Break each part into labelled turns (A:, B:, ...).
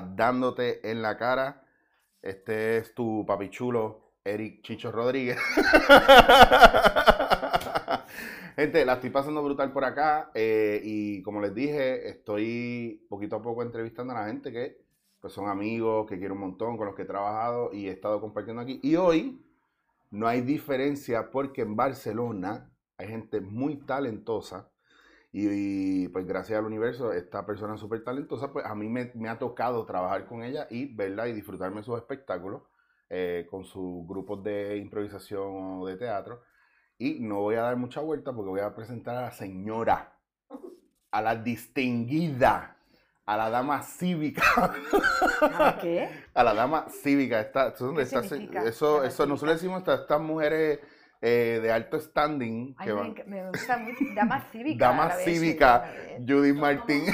A: Dándote en la cara. Este es tu papi chulo, Eric Chicho Rodríguez. Gente, la estoy pasando brutal por acá eh, y como les dije, estoy poquito a poco entrevistando a la gente que pues, son amigos, que quiero un montón, con los que he trabajado y he estado compartiendo aquí. Y hoy no hay diferencia porque en Barcelona hay gente muy talentosa y, pues gracias al universo, esta persona súper talentosa, pues a mí me, me, ha tocado trabajar con ella y verla y disfrutarme sus espectáculos eh, con sus grupos de improvisación o de teatro. Y no voy a dar mucha vuelta porque voy a presentar a la señora, a la distinguida, a la dama cívica.
B: ¿A qué?
A: A la dama cívica. Esta, ¿eso,
B: ¿Qué
A: esta-
B: significa
A: eso, nosotros decimos estas, estas mujeres eh, de alto standing
B: Ay,
A: que
B: me,
A: van.
B: me gusta mucho. Dama cívica.
A: Dama cívica. Judith Martín.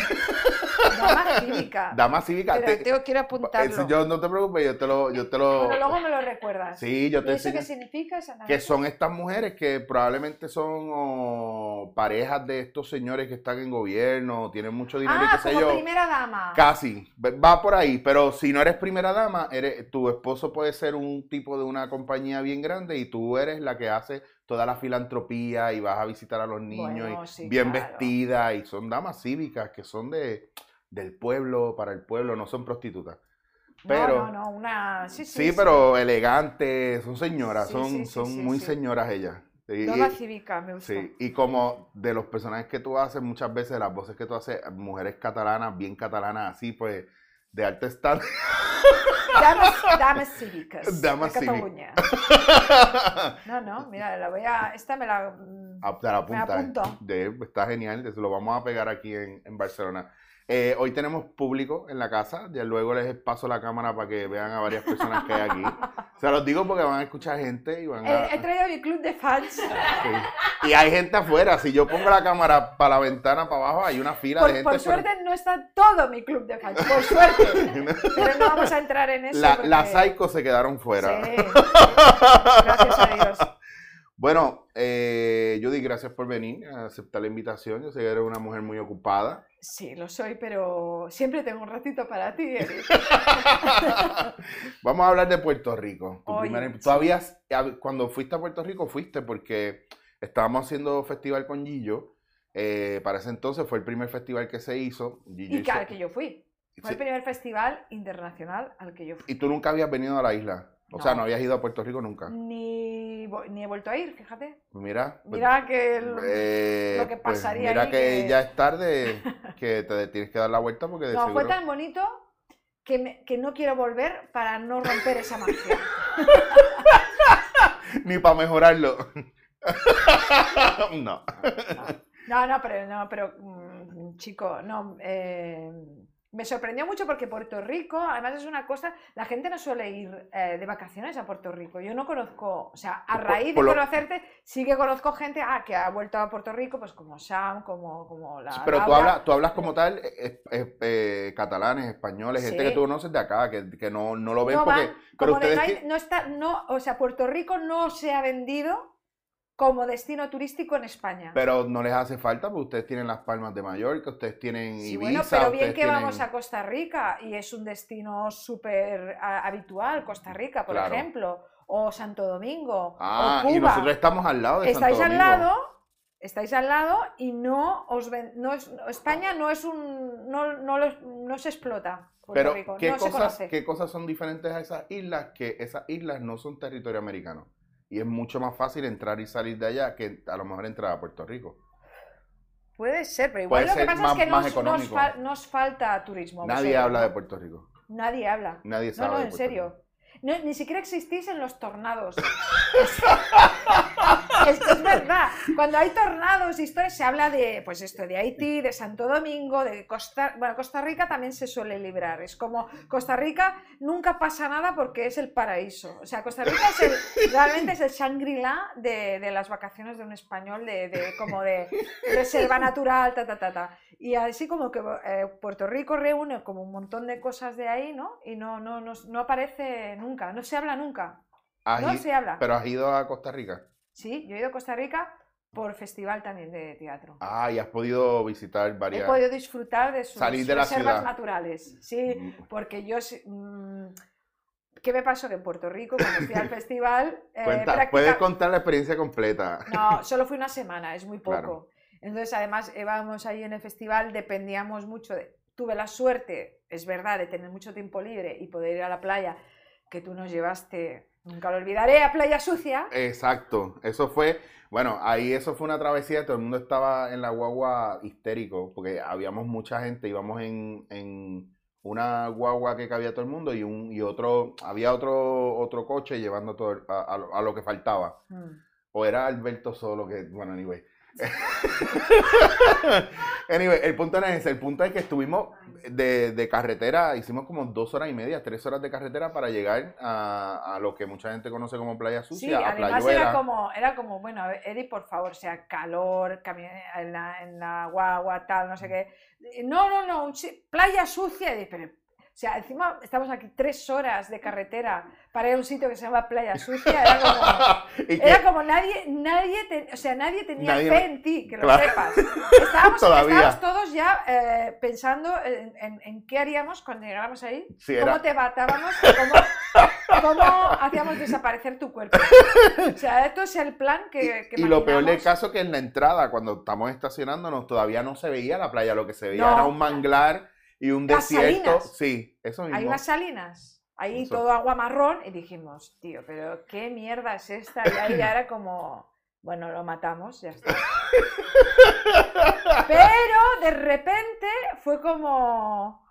B: Dama cívica.
A: Dama cívica.
B: Pero
A: te-
B: tengo quiero
A: eh,
B: apuntarlo.
A: yo no te preocupes, yo te lo, yo te lo.
B: Bueno, luego me lo recuerdas.
A: Sí, yo
B: ¿Y
A: te
B: eso qué significa?
A: Que son estas mujeres que probablemente son oh, parejas de estos señores que están en gobierno, tienen mucho dinero y
B: Ah,
A: qué sé yo.
B: primera dama.
A: Casi, va por ahí, pero si no eres primera dama, eres, tu esposo puede ser un tipo de una compañía bien grande y tú eres la que hace toda la filantropía y vas a visitar a los niños
B: Bueno,
A: y
B: sí,
A: bien
B: claro.
A: vestidas y son damas cívicas que son de, del pueblo, para el pueblo, no son prostitutas. Pero,
B: no, no, no, una... Sí,
A: sí,
B: sí,
A: pero elegantes, son señoras, son, son muy señoras ellas. Y-
B: cívica, me gusta.
A: Sí, y como de los personajes que tú haces, muchas veces las voces que tú haces, mujeres catalanas, bien catalanas, así pues, de alto estado.
B: Damas, damas cívicas.
A: Damas
B: de. Cataluña. No, no, mira, la voy a... Esta me la... mm,
A: Ah, te la apunta, eh.
B: apunto.
A: De- está genial, eso lo vamos a pegar aquí en, en Barcelona. Eh, hoy tenemos público en la casa, ya luego les paso la cámara para que vean a varias personas que hay aquí. Se los digo porque van a escuchar gente y van a...
B: He, he traído mi club de fans.
A: Sí. Y hay gente afuera, si yo pongo la cámara para la ventana, para abajo, hay una fila
B: Por,
A: de gente.
B: por
A: pero-
B: suerte no está todo mi club de fans, por suerte. Pero no vamos a entrar en eso.
A: La,
B: porque-
A: las psychos se quedaron fuera.
B: Sí. Gracias a Dios.
A: Bueno, eh, Judy, gracias por venir a aceptar la invitación. Yo sé que eres una mujer muy ocupada.
B: Sí, lo soy, pero siempre tengo un ratito para ti. Eric.
A: Vamos a hablar de Puerto Rico. Tu
B: Oye,
A: primera-
B: sí.
A: tú habías- hab- cuando fuiste a Puerto Rico, fuiste porque estábamos haciendo festival con Gillo. Eh, para ese entonces fue el primer festival que se hizo. Gillo
B: Y
A: hizo-
B: al que yo fui. Fue
A: Sí.
B: el primer festival internacional al que yo fui.
A: Y tú nunca habías venido a la isla. O sea,
B: No.
A: habías ido a Puerto Rico nunca.
B: Ni, ni he vuelto a ir, fíjate.
A: Mira. pues,
B: Mira que el-
A: eh,
B: lo que
A: pues,
B: pasaría
A: mira
B: ahí
A: que,
B: que-
A: ya es tarde, que te tienes que dar la vuelta porque de
B: No, fue
A: seguro...
B: tan bonito que, me- que no quiero volver para no romper esa magia.
A: Ni para mejorarlo. no.
B: No, no, pero no, pero mm, chico, no. eh, me sorprendió mucho porque Puerto Rico, además es una cosa, la gente no suele ir eh, de vacaciones a Puerto Rico. Yo no conozco, o sea, a raíz
A: por
B: de
A: lo-
B: conocerte, sí que conozco gente ah, que ha vuelto a Puerto Rico, pues como Sam, como, como la.
A: Pero tú
B: Laura.
A: hablas, tú hablas como tal, eh, eh, catalanes, españoles, gente
B: Sí.
A: que tú conoces de acá, que, que no, no lo ven
B: no
A: porque...
B: van,
A: pero ustedes
B: no, hay- no está, no, o sea, Puerto Rico no se ha vendido como destino turístico en España.
A: Pero no les hace falta porque ustedes tienen las Palmas de Mallorca, ustedes tienen
B: Sí,
A: Ibiza,
B: bueno, pero bien que
A: tienen...
B: vamos a Costa Rica y es un destino súper habitual, Costa Rica, por
A: Claro.
B: ejemplo, o Santo Domingo,
A: Ah,
B: o
A: y
B: Cuba.
A: nosotros estamos al lado de
B: estáis
A: Santo
B: al
A: Domingo.
B: lado, estáis al lado y no os ven- no es- España no es un no, no, los- no se explota Puerto
A: Pero,
B: Rico,
A: ¿qué,
B: no
A: cosas. ¿qué cosas son diferentes a esas islas? Que esas islas no son territorio americano. Y es mucho más fácil entrar y salir de allá que a lo mejor entrar a Puerto Rico.
B: Puede ser, pero igual
A: puede
B: lo que pasa
A: más-
B: es que nos, nos,
A: económico.
B: fal- nos falta turismo.
A: Nadie
B: vosotros,
A: habla
B: ¿no?
A: de Puerto Rico.
B: Nadie habla.
A: Nadie
B: No,
A: sabe.
B: no,
A: de
B: en
A: Puerto
B: serio. No, ni siquiera existís en los tornados. Esto es verdad. Cuando hay tornados, historias, se habla de, pues esto, de Haití, de Santo Domingo, de Costa, bueno, Costa Rica también se suele librar. Es como Costa Rica nunca pasa nada porque es el paraíso. O sea, Costa Rica es el- realmente es el Shangri-La de, de las vacaciones de un español, de, de- como de reserva natural, ta, ta, ta, ta. Y así como que eh, Puerto Rico reúne como un montón de cosas de ahí, ¿no? Y no, no, no, no aparece nunca, no se habla nunca. No se habla.
A: Pero has ido a Costa Rica.
B: Sí, yo he ido a Costa Rica por festival también de teatro.
A: Ah, y has podido visitar varias...
B: He podido disfrutar de sus
A: Salir de la
B: reservas
A: ciudad.
B: naturales. Sí,
A: Mm,
B: porque yo... sí- mm, ¿Qué me pasó? Que en Puerto Rico, cuando fui al festival... eh,
A: Cuenta, puedes contar la experiencia completa.
B: No, solo fui una semana, es muy poco.
A: Claro.
B: Entonces, además, íbamos ahí en el festival, dependíamos mucho de... Tuve la suerte, es verdad, de tener mucho tiempo libre y poder ir a la playa, que tú nos llevaste, nunca lo olvidaré, a Playa Sucia.
A: Exacto, eso fue, bueno, ahí eso fue una travesía, todo el mundo estaba en la guagua histérico, porque habíamos mucha gente, íbamos en, en una guagua que cabía todo el mundo y un y otro, había otro otro coche llevando todo el- a, a lo- a lo que faltaba.
B: Mm.
A: O era Alberto solo que, bueno, anyway. anyway, el punto no es ese, el punto es que estuvimos de, de carretera, hicimos como dos horas y media, tres horas de carretera para llegar a, a lo que mucha gente conoce como Playa
B: Sí,
A: Sucia, a
B: además
A: Playuela.
B: era como, era como, bueno, a ver, Eddie, por favor, o sea, calor, en la, en la guagua, tal, no sé qué. No, no, no, playa sucia. Y, pero, o sea, encima estamos aquí tres horas de carretera para ir a un sitio que se llama Playa Sucia. Era como, era como nadie, nadie, te- o sea, nadie tenía
A: Nadie-
B: fe en ti, que lo
A: Claro.
B: sepas. Estábamos, estábamos todos ya eh, pensando en, en- en qué haríamos cuando llegáramos ahí,
A: Sí,
B: cómo
A: era-
B: te matábamos, cómo, cómo hacíamos desaparecer tu cuerpo. O sea, esto es el plan que, que
A: y lo peor del caso que en la entrada, cuando estamos estacionándonos, todavía no se veía la playa, lo que se veía
B: No.
A: era un manglar y un
B: Las
A: desierto.
B: salinas.
A: Sí, eso mismo.
B: Hay unas salinas, ahí
A: Eso.
B: todo agua marrón, y dijimos, tío, pero qué mierda es esta. Y ahí ya era como, bueno, lo matamos, ya está. Pero de repente fue como.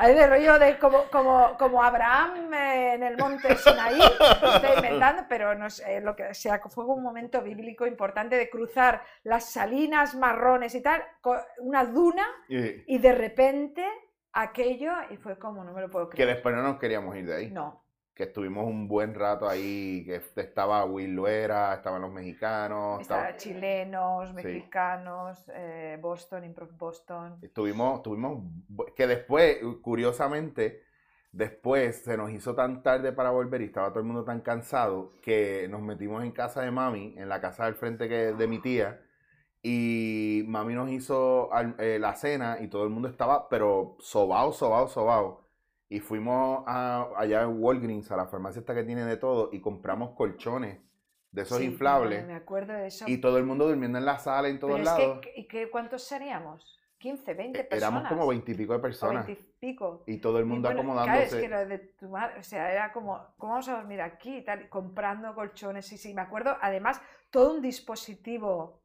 B: Ahí de rollo de como, como, como Abraham eh, en el monte Sinaí, estoy inventando, pero no sé, lo que sea, fue un momento bíblico importante de cruzar las salinas marrones y tal, una duna,
A: Y-
B: de repente aquello, y fue como, no me lo puedo
A: que
B: creer.
A: después no nos queríamos ir de ahí.
B: No,
A: Que estuvimos un buen rato ahí, que estaba Will Luera, estaban los mexicanos, estaba-
B: chilenos,
A: Sí.
B: mexicanos, eh, Boston, Improv Boston.
A: Estuvimos, tuvimos, que después, curiosamente, después se nos hizo tan tarde para volver y estaba todo el mundo tan cansado que nos metimos en casa de mami, en la casa del frente que, de mi tía, y mami nos hizo eh, la cena y todo el mundo estaba, pero sobao, sobao, sobao. Y fuimos a- allá en Walgreens, a la farmacia esta que tiene de todo, y compramos colchones de esos
B: Sí,
A: inflables.
B: Me acuerdo de eso.
A: Y todo el mundo durmiendo en la sala, en todos
B: Pero
A: lados.
B: que, ¿y qué, ¿cuántos seríamos? ¿15, 20
A: Eh,
B: personas?
A: Éramos como veintipico de
B: o
A: personas.
B: 20 y pico.
A: Y todo el
B: Y
A: mundo
B: bueno,
A: acomodándose.
B: Claro, es que lo de tu madre, o sea, era como, ¿cómo vamos a dormir aquí? y tal, comprando colchones, sí, sí, me acuerdo, además, todo un dispositivo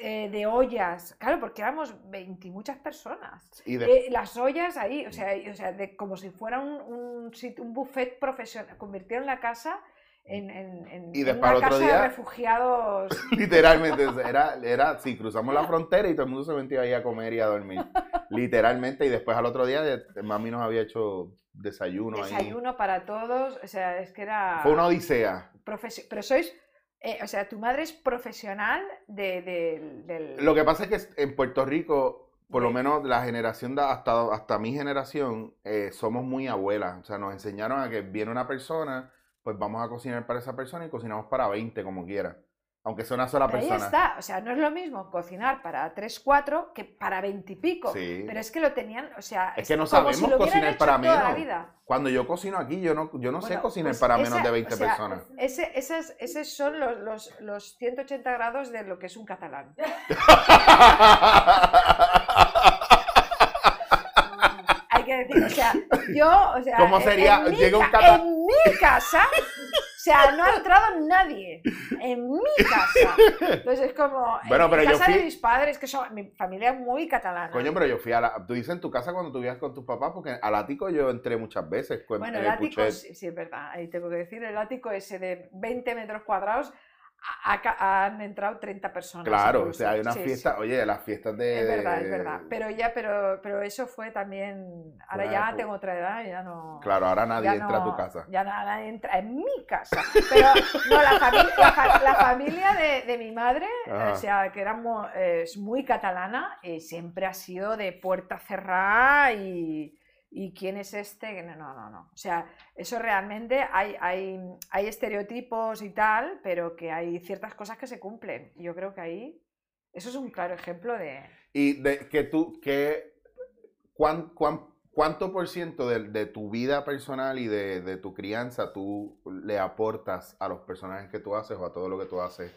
B: eh, de ollas, claro, porque éramos 20 y muchas personas.
A: Y de-
B: Eh, las ollas ahí, o sea, y- o sea de, como si fuera un, un, un buffet profesional, convirtieron la casa en, en, en-
A: Y
B: una
A: otro
B: casa
A: día-
B: de refugiados.
A: literalmente, sea, era, era, sí, cruzamos la frontera y todo el mundo se metía ahí a comer y a dormir. Literalmente, y después al otro día, mami nos había hecho desayuno, ahí.
B: Desayuno para todos, o sea, es que era...
A: Fue una odisea.
B: profesi- pero sois, eh, o sea, tu madre es profesional de, de- del...
A: Lo que pasa es que en Puerto Rico, por lo menos la generación, de, hasta, hasta mi generación, eh, somos muy abuelas. O sea, nos enseñaron a que viene una persona, pues vamos a cocinar para esa persona y cocinamos para 20 como quiera. Aunque sea una sola
B: Ahí
A: persona.
B: está, o sea, no es lo mismo cocinar para 3, 4 que para 20 y pico.
A: Sí.
B: Pero es que lo tenían, o sea,
A: Es que no
B: como si
A: sabemos cocinar
B: hecho
A: para
B: toda la
A: menos.
B: vida.
A: Cuando yo cocino aquí, yo no, yo no sé cocinar
B: pues
A: para
B: esa-
A: menos de 20
B: o sea,
A: personas.
B: Ese, esas, esos son los, los, los 180 grados de lo que es un catalán. Hay que decir, o sea, yo, o sea,
A: ¿Cómo sería?
B: En, mi,
A: Llega un
B: en mi casa, o sea, no ha entrado nadie. En mi casa. Entonces es como.
A: Bueno,
B: en
A: pero yo
B: casa de
A: fui-
B: mis padres, que son mi familia es muy catalana.
A: Coño, pero yo fui a la... Tú dices en tu casa cuando tú vivías con tus papás, porque al ático yo entré muchas veces
B: Bueno,
A: eh,
B: el ático, sí, sí, es verdad, ahí tengo que decir, el ático ese de 20 metros cuadrados ha- han entrado 30 personas.
A: Claro, o
B: incluso.
A: sea, hay una
B: Sí,
A: fiesta,
B: sí.
A: oye, las fiestas de...
B: Es verdad, es verdad. Pero ya, pero, pero eso fue también. Ahora
A: Fue
B: ya
A: una-
B: tengo otra edad, ya no.
A: Claro, ahora nadie entra a tu
B: no-
A: casa.
B: Ya na- nadie entra en mi casa. Pero no, la, familia, la, la familia de, de mi madre,
A: Ajá.
B: o sea, que era mu- eh, es muy catalana, y siempre ha sido de puerta cerrada y, ¿y quién es este? No, no, no. O sea, eso realmente hay, hay, hay estereotipos y tal, pero que hay ciertas cosas que se cumplen. Yo creo que ahí, eso es un claro ejemplo de...
A: Y de que tú, que, ¿cuán, cuánto por ciento de, tu vida personal y de, de, tu crianza tú le aportas a los personajes que tú haces o a todo lo que tú haces?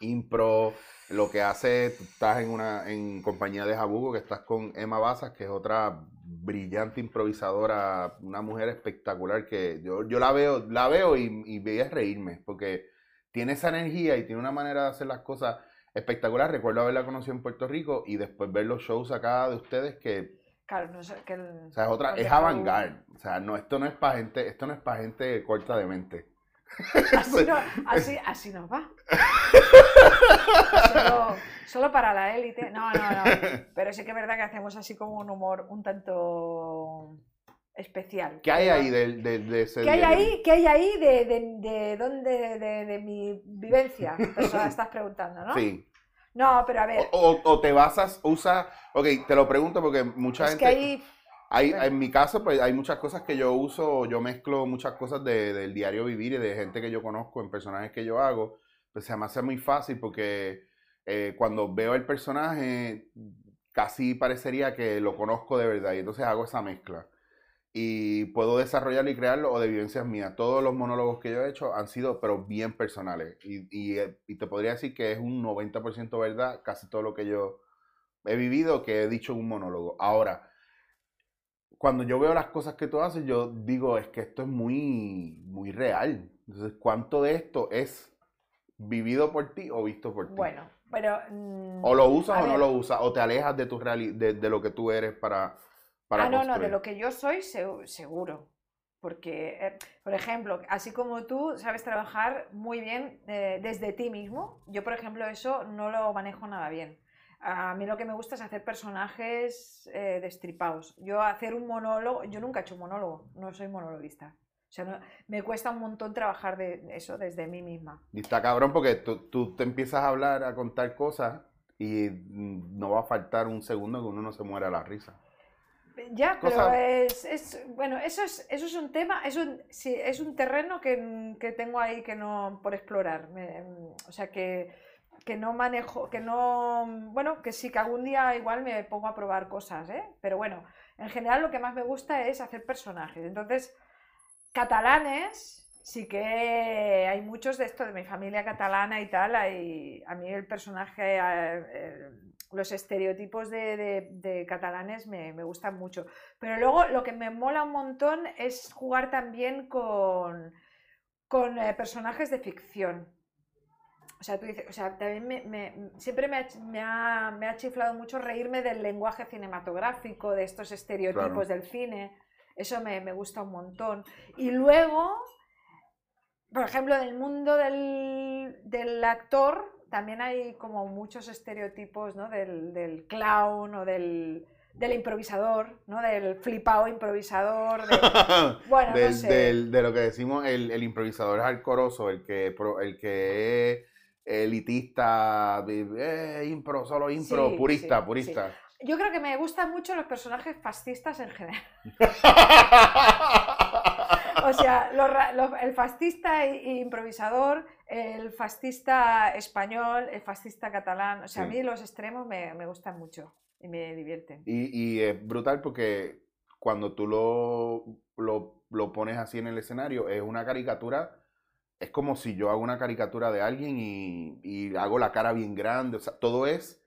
A: Impro, lo que haces, estás en una en compañía de Jabugo, que estás con Emma Basas, que es otra brillante improvisadora, una mujer espectacular que yo, yo la veo, la veo y, y voy a reírme, porque tiene esa energía y tiene una manera de hacer las cosas espectacular. Recuerdo haberla conocido en Puerto Rico y después ver los shows acá de ustedes que.
B: Claro, no sé, que
A: o sea, es otra, es avant O sea, no, esto no es para gente, esto no es para gente corta de mente.
B: Así, no, así, así nos va. Solo, solo, para la élite. No, no, no. Pero sí que es verdad que hacemos así como un humor un tanto especial.
A: ¿Qué hay ahí de, de, de ese
B: ¿Qué hay ahí, ¿Qué hay ahí de, de, de, de, mi vivencia? Eso estás preguntando, ¿no?
A: Sí.
B: No, pero a ver.
A: O, o, te basas, usa. Ok, te lo pregunto porque mucha
B: es
A: gente.
B: Que hay,
A: hay, en mi caso, pues hay muchas cosas que yo uso, yo mezclo muchas cosas de, del diario vivir y de gente que yo conozco en personajes que yo hago. Pues se me hace muy fácil porque eh, cuando veo el personaje, casi parecería que lo conozco de verdad y entonces hago esa mezcla y puedo desarrollarlo y crearlo o de vivencias mías. Todos los monólogos que yo he hecho han sido, pero bien personales. Y, y, eh, y te podría decir que es un 90% verdad, casi todo lo que yo he vivido, que he dicho en un monólogo. Ahora, cuando yo veo las cosas que tú haces, yo digo, es que esto es muy, muy real. Entonces, ¿cuánto de esto es vivido por ti o visto por ti?
B: Bueno, pero...
A: Mm, o lo usas o no lo usas, o te alejas de, tu de, de lo que tú eres para
B: ah, no, no, de lo que yo soy seguro. Porque, eh, por ejemplo, así como tú sabes trabajar muy bien eh, desde ti mismo, yo, por ejemplo, eso no lo manejo nada bien. A mí lo que me gusta es hacer personajes eh, destripados. Yo hacer un monólogo, yo nunca he hecho un monólogo, no soy monologuista. O sea, me cuesta un montón trabajar de eso desde mí misma.
A: Y está cabrón porque tú, tú, te empiezas a hablar, a contar cosas y mm, no va a faltar un segundo que uno no se muera a la risa.
B: Ya, pero es, bueno, eso es, eso es un tema, es un, sí, es un terreno que, que, tengo ahí que no por explorar. o sea que, que, no manejo, que no, bueno, que sí que algún día igual me pongo a probar cosas, ¿eh? Pero bueno, en general lo que más me gusta es hacer personajes. Entonces, catalanes, sí que hay muchos de esto, de mi familia catalana y tal, hay, a mí el personaje... Eh, los estereotipos de, catalanes me, gustan mucho. Pero luego lo que me mola un montón es jugar también con, con eh, personajes de ficción. O sea, tú dices, o sea, también me, siempre me ha, me, ha, chiflado mucho reírme del lenguaje cinematográfico, de estos estereotipos del cine. Eso me, gusta un montón. Y luego, por ejemplo, del mundo del, del actor, también hay como muchos estereotipos ¿no? del, del clown o del, del improvisador, ¿no? Del flipado improvisador.
A: bueno, no sé. de lo que decimos el, el improvisador alcoroso, el que, el que es elitista, eh, impro, solo impro, purista, purista.
B: Yo creo que me gustan mucho los personajes fascistas en general. o sea, el fascista e improvisador, el fascista español, el fascista catalán. O sea, a mí los extremos me, gustan mucho y me divierten.
A: Y, es brutal porque cuando tú lo, lo, pones así en el escenario, es una caricatura. Es como si yo hago una caricatura de alguien y, hago la cara bien grande. O sea, todo es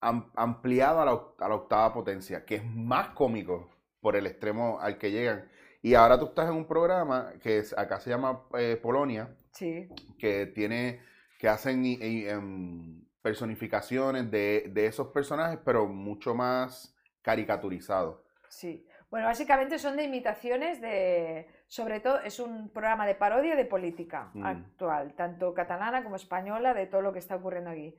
A: ampliado a la, a la octava potencia, que es más cómico por el extremo al que llegan. Y ahora tú estás en un programa que acá se llama eh, Polonia,
B: sí.
A: que tiene, que hacen em, personificaciones de, esos personajes, pero mucho más caricaturizados.
B: Sí. Bueno, básicamente son de imitaciones de, sobre todo, es un programa de parodia de política mm. actual, tanto catalana como española, de todo lo que está ocurriendo aquí.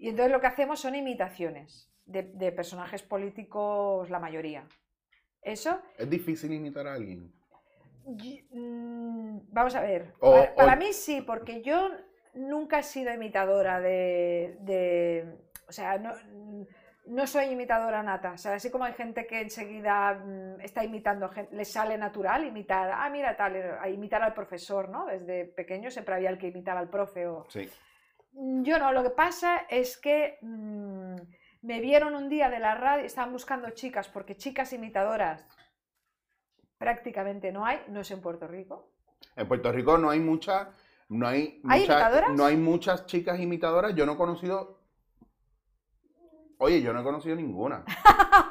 B: Y entonces lo que hacemos son imitaciones de personajes políticos, la mayoría. ¿Eso?
A: ¿Es difícil imitar a alguien?
B: Mm, vamos a ver. para, mí sí, porque yo nunca he sido imitadora de. o sea, no soy imitadora nata. O sea, así como hay gente que enseguida mm, está imitando, gen- le sale natural imitar, ah, mira, tal, eh, a imitar al profesor, ¿no? Desde pequeño siempre había el que imitaba al profe. O...
A: Sí.
B: Mm, Yo no, lo que pasa es que mm, me vieron un día de la radio, estaban buscando chicas, porque chicas imitadoras prácticamente no hay, no es en Puerto Rico.
A: En Puerto Rico no hay muchas, no hay,
B: ¿Hay
A: muchas-
B: imitadoras?
A: no hay muchas chicas imitadoras. Yo no he conocido, oye, yo no he conocido ninguna.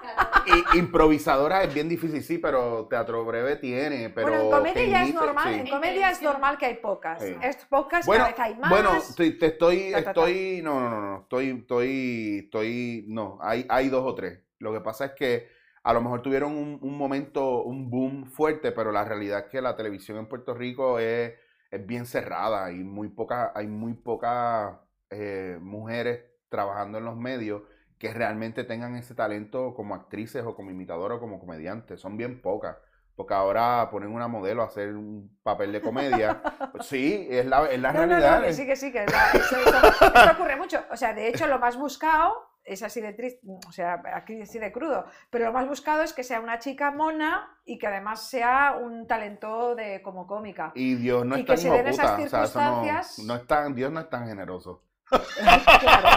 A: Y, improvisadora es bien difícil, sí, pero teatro breve tiene, pero
B: bueno, en comedia ya es normal,
A: sí.
B: en comedia es normal que hay pocas.
A: Sí.
B: Es pocas,
A: Bueno,
B: cada vez hay más.
A: bueno, te, te estoy,
B: Ta, ta, ta.
A: estoy, no, no, no, no, estoy, estoy, estoy, no, hay, hay dos o tres. Lo que pasa es que a lo mejor tuvieron un, un momento, un boom fuerte, pero la realidad es que la televisión en Puerto Rico es, es bien cerrada y muy poca, hay muy pocas eh, mujeres trabajando en los medios que realmente tengan ese talento como actrices o como imitadoras o como comediantes. Son bien pocas. Porque ahora ponen una modelo a hacer un papel de comedia. Pues sí, es la, es la
B: No, no,
A: realidad.
B: no, que sí, que sí, que la- eso, eso- ocurre mucho. O sea, de hecho, lo más buscado es así de triste, o sea, aquí así de crudo, pero lo más buscado es que sea una chica mona y que además sea un talento de como cómica.
A: Y Dios no
B: Y
A: es
B: que
A: tan
B: se
A: hijo
B: den esas
A: puta, o sea, eso no- no es tan- Dios no es tan generoso.
B: Claro,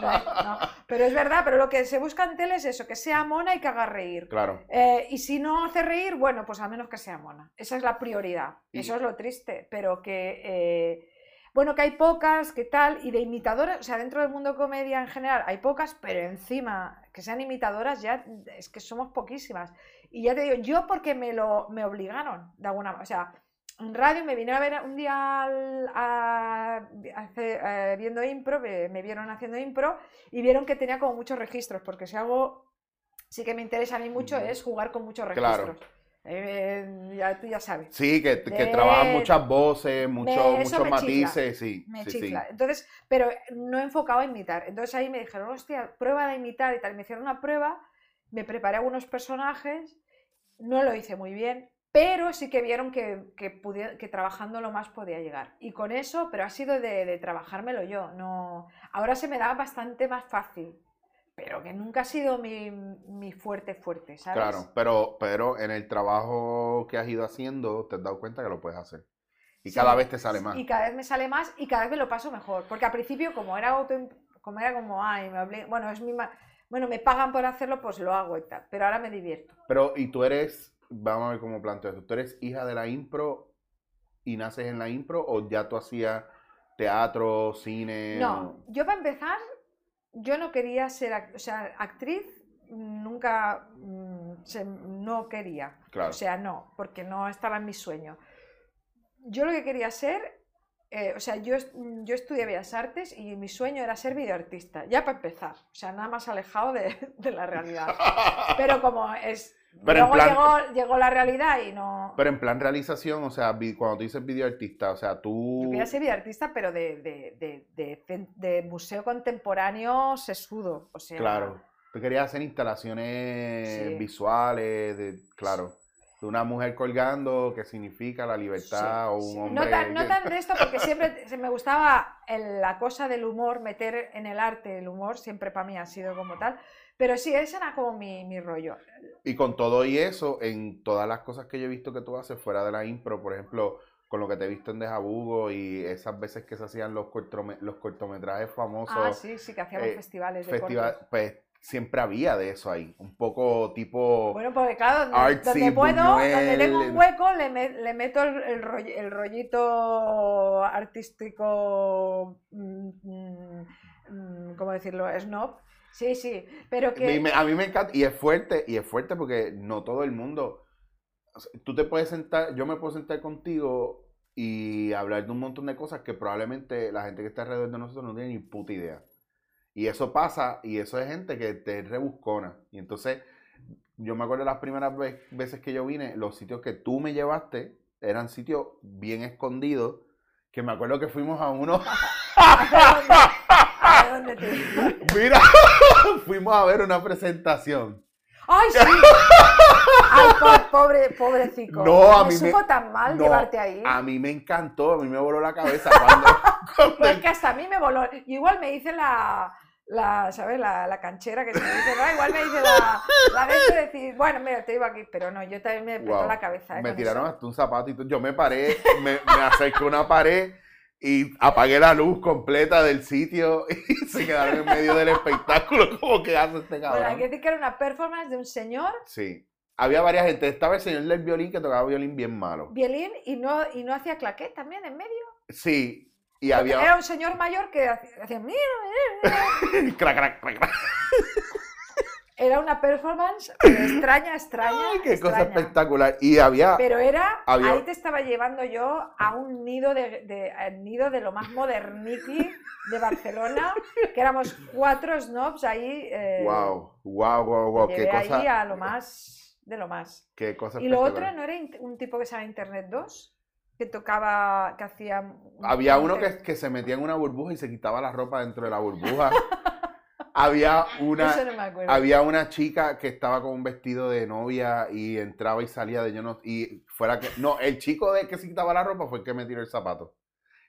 B: no, no. Pero es verdad, pero lo que se busca en tele es eso, que sea mona y que haga reír.
A: Claro.
B: Eh, y si no hace reír, bueno, pues al menos que sea mona. Esa es la prioridad. Eso es lo triste. Pero que, eh, bueno, que hay pocas, que tal, y de imitadoras, o sea, dentro del mundo comedia en general hay pocas, pero encima que sean imitadoras ya es que somos poquísimas. Y ya te digo, yo porque me lo me obligaron de alguna manera. O sea, en radio me vinieron a ver un día al- a- hace- eh, viendo impro, me, me vieron haciendo impro y vieron que tenía como muchos registros, porque si algo sí que me interesa a mí mucho es jugar con muchos
A: Claro.
B: registros. Eh, ya, tú ya sabes.
A: Sí, que, que
B: De-
A: trabajan muchas voces,
B: eso
A: muchos matices, sí.
B: Me
A: sí, sí.
B: chifla. Entonces, pero no enfocado a imitar. Entonces ahí me dijeron, hostia, prueba de imitar y tal. Me hicieron una prueba, me preparé algunos personajes, no lo hice muy bien, pero sí que vieron que, que, pudi- que trabajándolo más podía llegar. Y con eso, pero ha sido de, de trabajármelo yo. No, ahora se me da bastante más fácil, pero que nunca ha sido mi, mi fuerte fuerte, ¿sabes?
A: Claro, pero, pero en el trabajo que has ido haciendo, te has dado cuenta que lo puedes hacer. Y
B: Sí,
A: cada vez te sale más.
B: Y cada vez me sale más y cada vez me lo paso mejor. Porque al principio, como era auto, como era como, ay, me obli- bueno, es mi bueno, me pagan por hacerlo, pues lo hago y tal. Pero ahora me divierto.
A: Pero, y tú eres, vamos a ver cómo planteo esto, ¿tú eres hija de la impro y naces en la impro o ya tú hacías teatro, cine?
B: No, yo para empezar, yo no quería ser, act- o sea, actriz, nunca, mm, se- no quería.
A: Claro.
B: O sea, no, porque no estaba en mi sueño. Yo lo que quería ser, eh, o sea, yo, yo estudié Bellas Artes y mi sueño era ser videoartista, ya para empezar, o sea, nada más alejado de, de la realidad. Pero como es...
A: Pero en
B: luego
A: plan-
B: llegó, llegó la realidad y no...
A: Pero en plan realización, o sea, cuando tú dices videoartista, o sea, tú...
B: Yo quería ser videoartista, pero de, de, de, de museo contemporáneo sesudo. O sea,
A: Claro. Tú querías hacer instalaciones
B: Sí.
A: visuales, de, claro, de una mujer colgando, que significa la libertad, o un
B: sí.
A: hombre...
B: No tan, no tan de esto, porque siempre me gustaba el- la cosa del humor, meter en el arte el humor, siempre para mí ha sido como tal. Pero sí, ese era como mi, mi rollo.
A: Y con todo y eso, en todas las cosas que yo he visto que tú haces fuera de la impro, por ejemplo, con lo que te he visto en Dejabugo y esas veces que se hacían los, cortome- los cortometrajes famosos,
B: Ah, sí, sí, que hacíamos
A: eh,
B: festivales de
A: festival,
B: cortos.
A: pues siempre había de eso ahí, un poco tipo...
B: Bueno, porque claro, donde,
A: Artsy,
B: donde puedo, donde
A: Buñuel,
B: tengo
A: en-
B: un hueco, le, me- le meto el, el roll- el rollito artístico, mm, mm, mm, ¿cómo decirlo? Snob. Sí, sí, pero que...
A: me- a mí me encanta, y es fuerte, y es fuerte porque no todo el mundo, o sea, tú te puedes sentar, yo me puedo sentar contigo y hablar de un montón de cosas que probablemente la gente que está alrededor de nosotros no tiene ni puta idea. Y eso pasa, y eso es gente que te rebuscona. Y entonces, yo me acuerdo las primeras ve- veces que yo vine, los sitios que tú me llevaste eran sitios bien escondidos, que me acuerdo que fuimos a uno,
B: ¿A dónde te-
A: mira, fuimos a ver una presentación.
B: ¡Ay, sí! ¡Ay, po- pobre, pobrecito!
A: No, a mí me-
B: supo tan mal
A: No,
B: llevarte ahí.
A: A mí me encantó, a mí me voló la cabeza cuando, cuando
B: Pues que hasta a mí me voló. Igual me hice la, la, ¿sabes? La, la canchera que se me dice, no, igual me dice la, la de decir, bueno, mira, te digo aquí, pero no, yo también me petó
A: Wow.
B: la cabeza. ¿eh?
A: Me tiraron hasta un zapato y. Yo me paré, me, me acerqué a una pared y apagué la luz completa del sitio y se quedaron en medio del espectáculo. como que hace este
B: Bueno, hay que
A: cabrón?
B: decir que era una performance de un señor
A: Sí. Había varias gente. Estaba el señor del violín que tocaba violín bien malo.
B: violín y no, y no hacía claquet también en medio.
A: Sí. Y
B: Era
A: había.
B: un señor mayor que hacía, hacía.
A: Crac, crac, crac, crac.
B: Era una performance extraña, extraña.
A: Ay, qué cosa
B: extraña.
A: espectacular. Y había.
B: Pero era,
A: Había-
B: ahí te estaba llevando yo a un nido de, de- nido de lo más moderniki de Barcelona, que éramos cuatro snobs ahí. eh,
A: Wow, wow, wow, wow. Qué
B: ahí
A: cosa.
B: a lo más de lo más.
A: Qué cosa
B: Y lo otro no era un tipo que llama Internet 2, que tocaba, que hacía...
A: Había
B: un
A: uno que, que se metía en una burbuja y se quitaba la ropa dentro de la burbuja. había una.
B: Eso no me acuerdo.
A: Había una chica que estaba con un vestido de novia y entraba y salía de yo no y fuera que no, el chico de que se quitaba la ropa fue el que me tiró el zapato.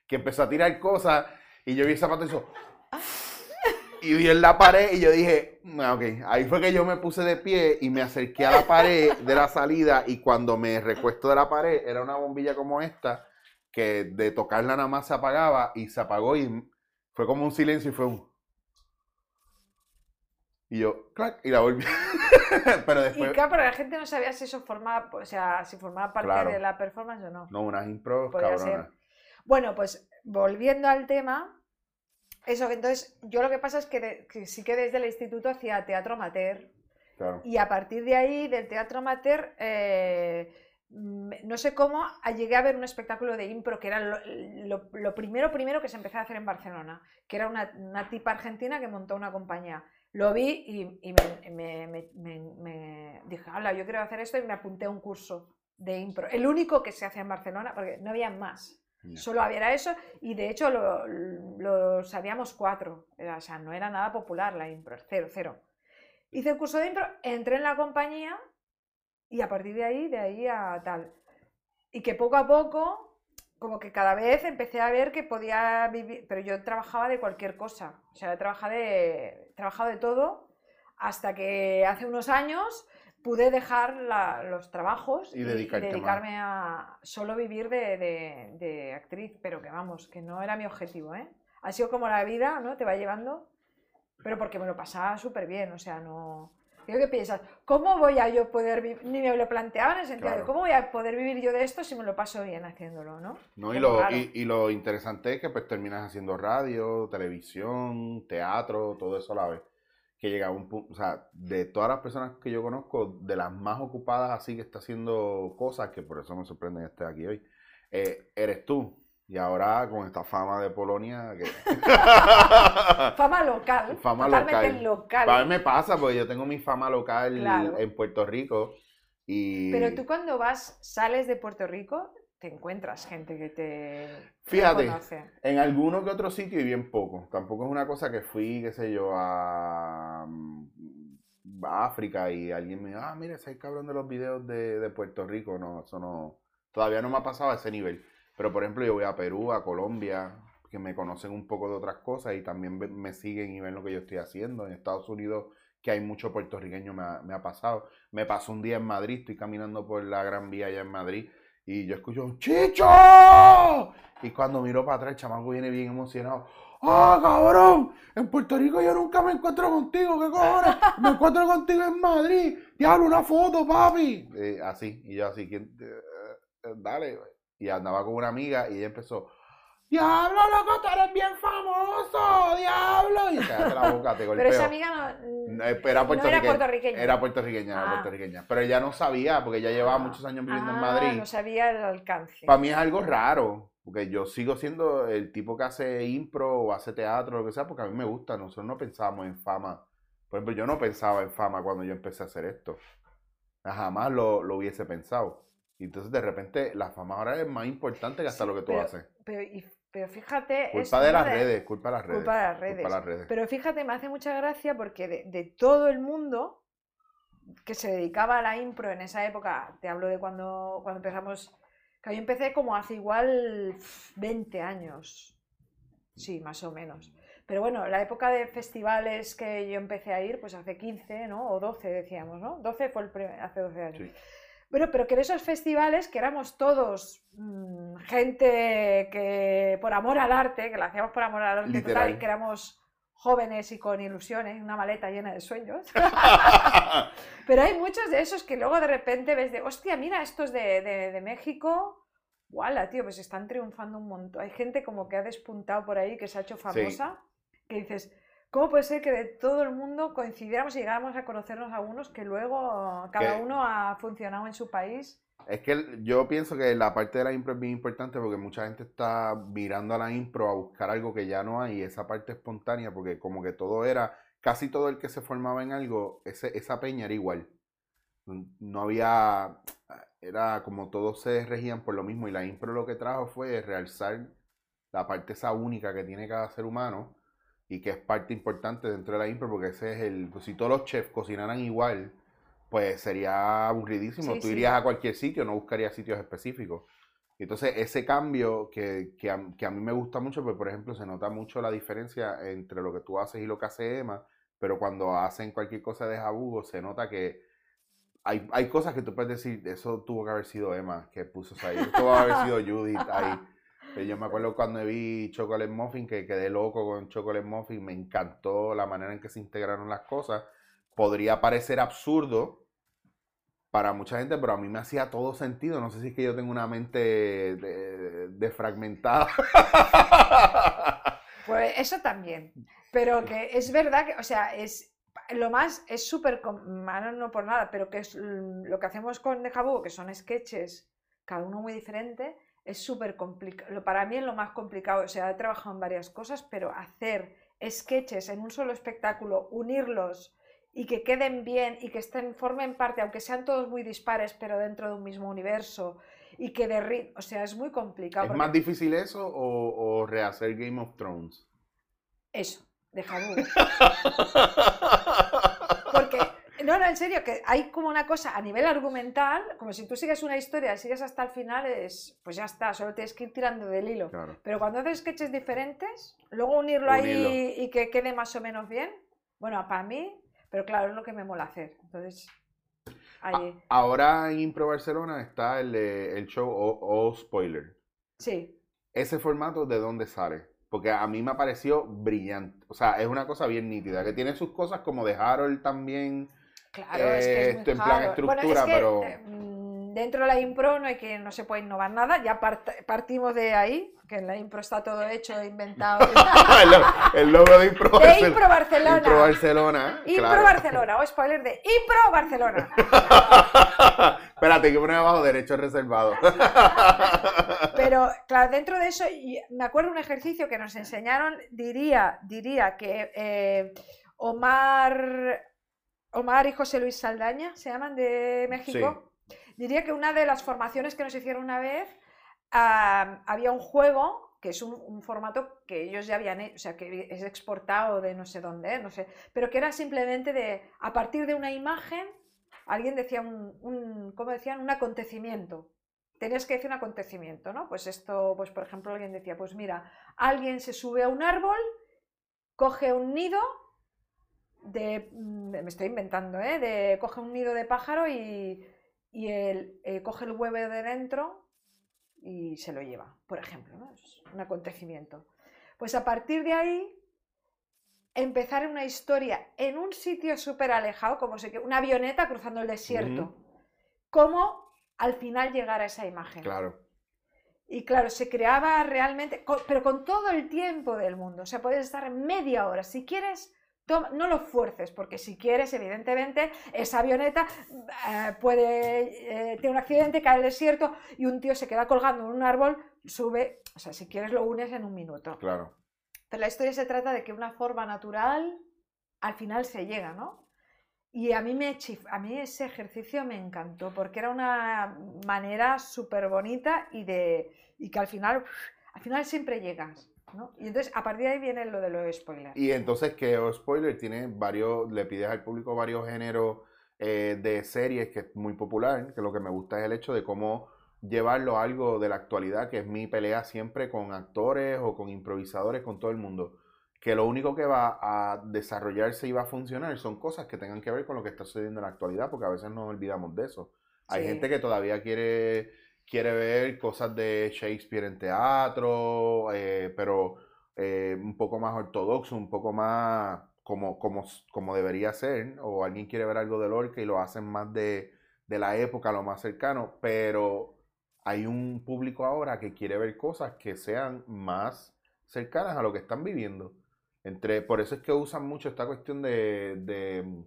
A: Que empezó a tirar cosas y yo vi el zapato y hizo y vi en la pared y yo dije, "Ah, ok, ahí fue que yo me puse de pie y me acerqué a la pared de la salida y cuando me recuesto de la pared era una bombilla como esta que de tocarla nada más se apagaba y se apagó y fue como un silencio y fue un y yo, clac, y la volví. Pero
B: Y
A: después,
B: claro, pero la gente no sabía si eso formaba, o sea, si formaba parte
A: Claro.
B: de la performance o no.
A: no, unas impros cabronas.
B: ser. Bueno, pues volviendo al tema, eso que entonces yo lo que pasa es que, de- que sí que desde el instituto hacía teatro amateur
A: Claro.
B: y a partir de ahí, del teatro amateur, eh, no sé cómo, llegué a ver un espectáculo de impro que era lo, lo- lo primero, primero que se empezó a hacer en Barcelona, que era una, una tipa argentina que montó una compañía. Lo vi y, y me, me- me- me- me dije, hola, yo quiero hacer esto y me apunté a un curso de impro. El único que se hace en Barcelona, porque no había más. Solo había eso y de hecho lo, lo sabíamos cuatro. Era- o sea, no era nada popular la impro, cero, cero. Hice el curso de impro, entré en la compañía y a partir de ahí, de ahí a tal. Y que poco a poco, como que cada vez empecé a ver que podía vivir, pero yo trabajaba de cualquier cosa. O sea, he trabajado de, trabajado de todo hasta que hace unos años pude dejar la- los trabajos
A: Y
B: dedicarme a solo vivir de, de- de actriz, pero que vamos, que no era mi objetivo, ¿eh? Ha sido como la vida, ¿no? Te va llevando, pero porque me lo pasaba súper bien, o sea, no... Digo que piensas, ¿cómo voy a yo poder vivir? Ni me lo planteaba en el sentido de. ¿cómo voy a poder vivir yo de esto si me lo paso bien haciéndolo, ¿no?
A: No, y lo,
B: raro.
A: y, y lo interesante es que pues terminas haciendo radio, televisión, teatro, todo eso a la vez. Que llega a un punto, o sea, de todas las personas que yo conozco, de las más ocupadas así que está haciendo cosas, que por eso me sorprende que estés aquí hoy, eh, eres tú. Y ahora con esta fama de Polonia, que...
B: Fama local.
A: Fama
B: totalmente
A: local. A mí me pasa porque yo tengo mi fama local
B: Claro.
A: en Puerto Rico y...
B: Pero tú cuando vas, sales de Puerto Rico, te encuentras gente que te
A: Fíjate.
B: conoce.
A: En alguno que otro sitio y bien poco. Tampoco es una cosa que fui, qué sé yo, a, mm, a África y alguien me dijo, ah, mira, ese cabrón de los videos de, de Puerto Rico. No, eso no. Todavía no me ha pasado a ese nivel. Pero por ejemplo, yo voy a Perú, a Colombia, que me conocen un poco de otras cosas y también me siguen y ven lo que yo estoy haciendo. En Estados Unidos, que hay mucho puertorriqueño, me ha, me ha pasado. Me pasó un día en Madrid, estoy caminando por la Gran Vía allá en Madrid y yo escucho un ¡Chicho! Y cuando miro para atrás, el chamaco viene bien emocionado. ¡Ah, cabrón! En Puerto Rico yo nunca me encuentro contigo, ¿qué cojones? Me encuentro contigo en Madrid. Diablo, una foto, papi. Eh, así, y yo así, eh, eh, dale. güey. Y andaba con una amiga y ella empezó, ¡Diablo, loco, tú eres bien famoso! ¡Diablo! Y cállate la boca, te golpeo.
B: Pero esa amiga no,
A: No, era
B: no era
A: puertorriqueña.
B: puertorriqueña.
A: Era puertorriqueña, era
B: Ah.
A: puertorriqueña. Pero ella no sabía, porque ella llevaba
B: Ah.
A: muchos años viviendo en
B: Ah,
A: Madrid.
B: No sabía el alcance.
A: Para mí es algo raro, porque yo sigo siendo el tipo que hace impro o hace teatro, lo que sea, porque a mí me gusta. Nosotros no pensábamos en fama. Por ejemplo, yo no pensaba en fama cuando yo empecé a hacer esto. Jamás lo, lo hubiese pensado. Y entonces de repente la fama ahora es más importante que hasta
B: Sí,
A: lo que tú
B: pero-
A: haces.
B: Pero, y- pero fíjate.
A: Culpa de las redes, culpa de las redes.
B: Culpa de las
A: culpa de
B: redes.
A: las redes.
B: Pero fíjate, me hace mucha gracia porque de, de todo el mundo que se dedicaba a la impro en esa época, te hablo de cuando, cuando empezamos, que yo empecé como hace igual pf, 20 años, sí, más o menos. Pero bueno, la época de festivales que yo empecé a ir, pues hace 15, ¿no? O 12 decíamos, ¿no? 12 fue el primer, hace 12 años.
A: Sí.
B: Bueno, pero que en esos festivales, que éramos todos mm, gente que por amor al arte, que lo hacíamos por amor al arte total, y que éramos jóvenes y con ilusiones, una maleta llena de sueños. pero hay muchos de esos que luego de repente ves de, hostia, mira, estos de, de, de México, ¡wala, tío! Pues están triunfando un montón. Hay gente como que ha despuntado por ahí, que se ha hecho famosa, que dices, ¿cómo puede ser que de todo el mundo coincidiéramos y llegáramos a conocernos a unos que luego cada uno ha funcionado en su país?
A: Es que yo pienso que la parte de la impro es bien importante porque mucha gente está mirando a la impro a buscar algo que ya no hay, y esa parte espontánea, porque como que todo era, casi todo el que se formaba en algo, ese, esa peña era igual. No había, era como todos se regían por lo mismo y la impro lo que trajo fue realzar la parte esa única que tiene cada ser humano y que es parte importante dentro de la impro porque ese es el, pues, si todos los chefs cocinaran igual, pues sería aburridísimo.
B: Sí,
A: Tú
B: sí.
A: irías a cualquier sitio, no buscarías sitios específicos. Entonces, ese cambio que, que, a, que a mí me gusta mucho, pues por ejemplo, se nota mucho la diferencia entre lo que tú haces y lo que hace Emma, pero cuando hacen cualquier cosa de jabugo, se nota que hay, hay cosas que tú puedes decir, eso tuvo que haber sido Emma que puso ahí, esto tuvo que haber sido Judith ahí. Eh, Yo me acuerdo cuando vi Chocolate Muffin, que quedé loco con Chocolate Muffin, me encantó la manera en que se integraron las cosas. Podría parecer absurdo para mucha gente, pero a mí me hacía todo sentido. No sé si es que yo tengo una mente de- defragmentada.
B: Pues eso también. Pero que es verdad que, o sea, es lo más, es súper, ahora no por nada, pero que es mm, lo que hacemos con Deja que son sketches, cada uno muy diferente, es súper complicado. Para mí es lo más complicado. O sea, he trabajado en varias cosas, pero hacer sketches en un solo espectáculo, unirlos y que queden bien y que estén, formen parte, aunque sean todos muy dispares, pero dentro de un mismo universo y que de rit- o sea, es muy complicado.
A: ¿Es
B: porque-
A: más difícil eso o, o rehacer Game of Thrones?
B: Eso, Deja Vu. No, no, en serio, que hay como una cosa a nivel argumental, como si tú sigues una historia, sigues hasta el final, es, pues ya está, solo tienes que ir tirando del hilo.
A: Claro.
B: Pero cuando haces sketches diferentes, luego unirlo ahí y que quede más o menos bien, bueno, para mí, pero claro, es lo que me mola hacer. Entonces, ahí,
A: Ahora en Impro Barcelona está el, el show O, O Spoiler.
B: sí.
A: ¿Ese formato de dónde sale? Porque a mí me pareció brillante. O sea, es una cosa bien nítida, que tiene sus cosas como de Harold también.
B: Claro, es que es muy
A: Esto en plan.
B: Bueno, es que,
A: pero-
B: eh, mm, dentro de la impro no hay que no se puede innovar nada, ya part- partimos de ahí, que en la impro está todo hecho, inventado.
A: el, lo- el logo de Impro
B: de
A: Barcelona.
B: Impro Barcelona.
A: Impro Barcelona.
B: Impro
A: claro.
B: Barcelona, o spoiler de Impro Barcelona.
A: Espérate, que poner abajo derechos reservados.
B: Pero claro, dentro de eso, me acuerdo un ejercicio que nos enseñaron, diría, diría que eh, Omar, Omar y José Luis Saldaña, se llaman de México, diría que una de las formaciones que nos hicieron una vez, ah, había un juego que es un, un formato que ellos ya habían hecho, o sea, que es exportado de no sé dónde, no sé, pero que era simplemente de, a partir de una imagen, alguien decía un, un ¿cómo decían? Un acontecimiento. Tenías que decir un acontecimiento, ¿no? Pues esto, pues por ejemplo, alguien decía, pues mira, alguien se sube a un árbol, coge un nido de, mm, me estoy inventando, ¿eh? De, coge un nido de pájaro y, y él eh, coge el huevo de dentro y se lo lleva, por ejemplo, ¿no? Es un acontecimiento. Pues a partir de ahí, empezar una historia en un sitio súper alejado, como sé que una avioneta cruzando el desierto. Cómo al final llegar a esa imagen.
A: claro.
B: Y claro, se creaba realmente, pero con todo el tiempo del mundo. O sea, puedes estar media hora. Si quieres, toma- no lo fuerces, porque si quieres, evidentemente, esa avioneta eh, puede eh, tener un accidente, cae al desierto y un tío se queda colgando en un árbol, sube. O sea, si quieres, lo unes en un minuto.
A: Claro.
B: Pero la historia se trata de que una forma natural al final se llega, ¿no? Y a mí, me chif- a mí ese ejercicio me encantó porque era una manera súper bonita y, de, y que al final, al final siempre llegas, ¿no? Y entonces a partir de ahí viene lo de los spoilers.
A: Y entonces que Spoiler tiene varios, le pides al público varios géneros eh, de series que es muy popular, que lo que me gusta es el hecho de cómo llevarlo a algo de la actualidad, que es mi pelea siempre con actores o con improvisadores, con todo el mundo. que lo único que va a desarrollarse y va a funcionar son cosas que tengan que ver con lo que está sucediendo en la actualidad, porque a veces nos olvidamos de eso. Hay
B: Sí.
A: gente que todavía quiere, quiere ver cosas de Shakespeare en teatro, eh, pero eh, un poco más ortodoxo, un poco más como, como, como debería ser, o alguien quiere ver algo de Lorca y lo hacen más de, de la época, lo más cercano, pero hay un público ahora que quiere ver cosas que sean más cercanas a lo que están viviendo. Entre, por eso es que usan mucho esta cuestión de, de,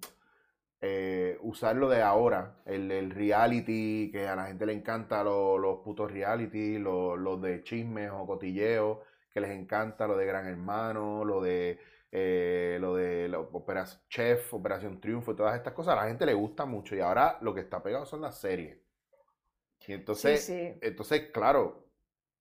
A: eh, usar lo de ahora, el, el reality, que a la gente le encanta lo- los putos reality, lo- los de chismes o cotilleos, que les encanta lo de Gran Hermano, lo de eh, lo de Operación Chef, Operación Triunfo y todas estas cosas, a la gente le gusta mucho y ahora lo que está pegado son las series. Y entonces,
B: sí, sí.
A: entonces, claro,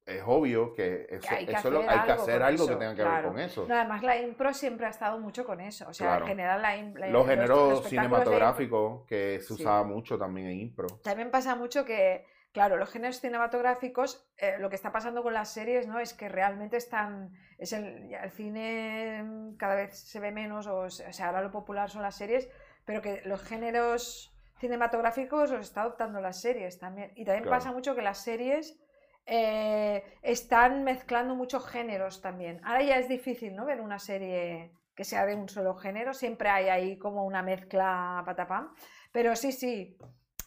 A: es obvio que eso,
B: hay que
A: eso lo-
B: hacer
A: hay que
B: algo
A: hacer algo que tenga que
B: claro.
A: ver con eso.
B: No, además la impro siempre ha estado mucho con eso. O sea,
A: Claro.
B: en general la, im- la-
A: Los géneros
B: impro-
A: cinematográficos que se
B: Sí.
A: usaba mucho también en impro.
B: También pasa mucho que, claro, los géneros cinematográficos, eh, lo que está pasando con las series, ¿no? Es que realmente están, es el, el cine mm, cada vez se ve menos, o, o sea, ahora lo popular son las series, pero que los géneros cinematográficos los está adoptando las series también. Y también
A: Claro.
B: pasa mucho que las series eh, están mezclando muchos géneros también. Ahora ya es difícil, ¿no? Ver una serie que sea de un solo género, siempre hay ahí como una mezcla patapam. Pero sí, sí,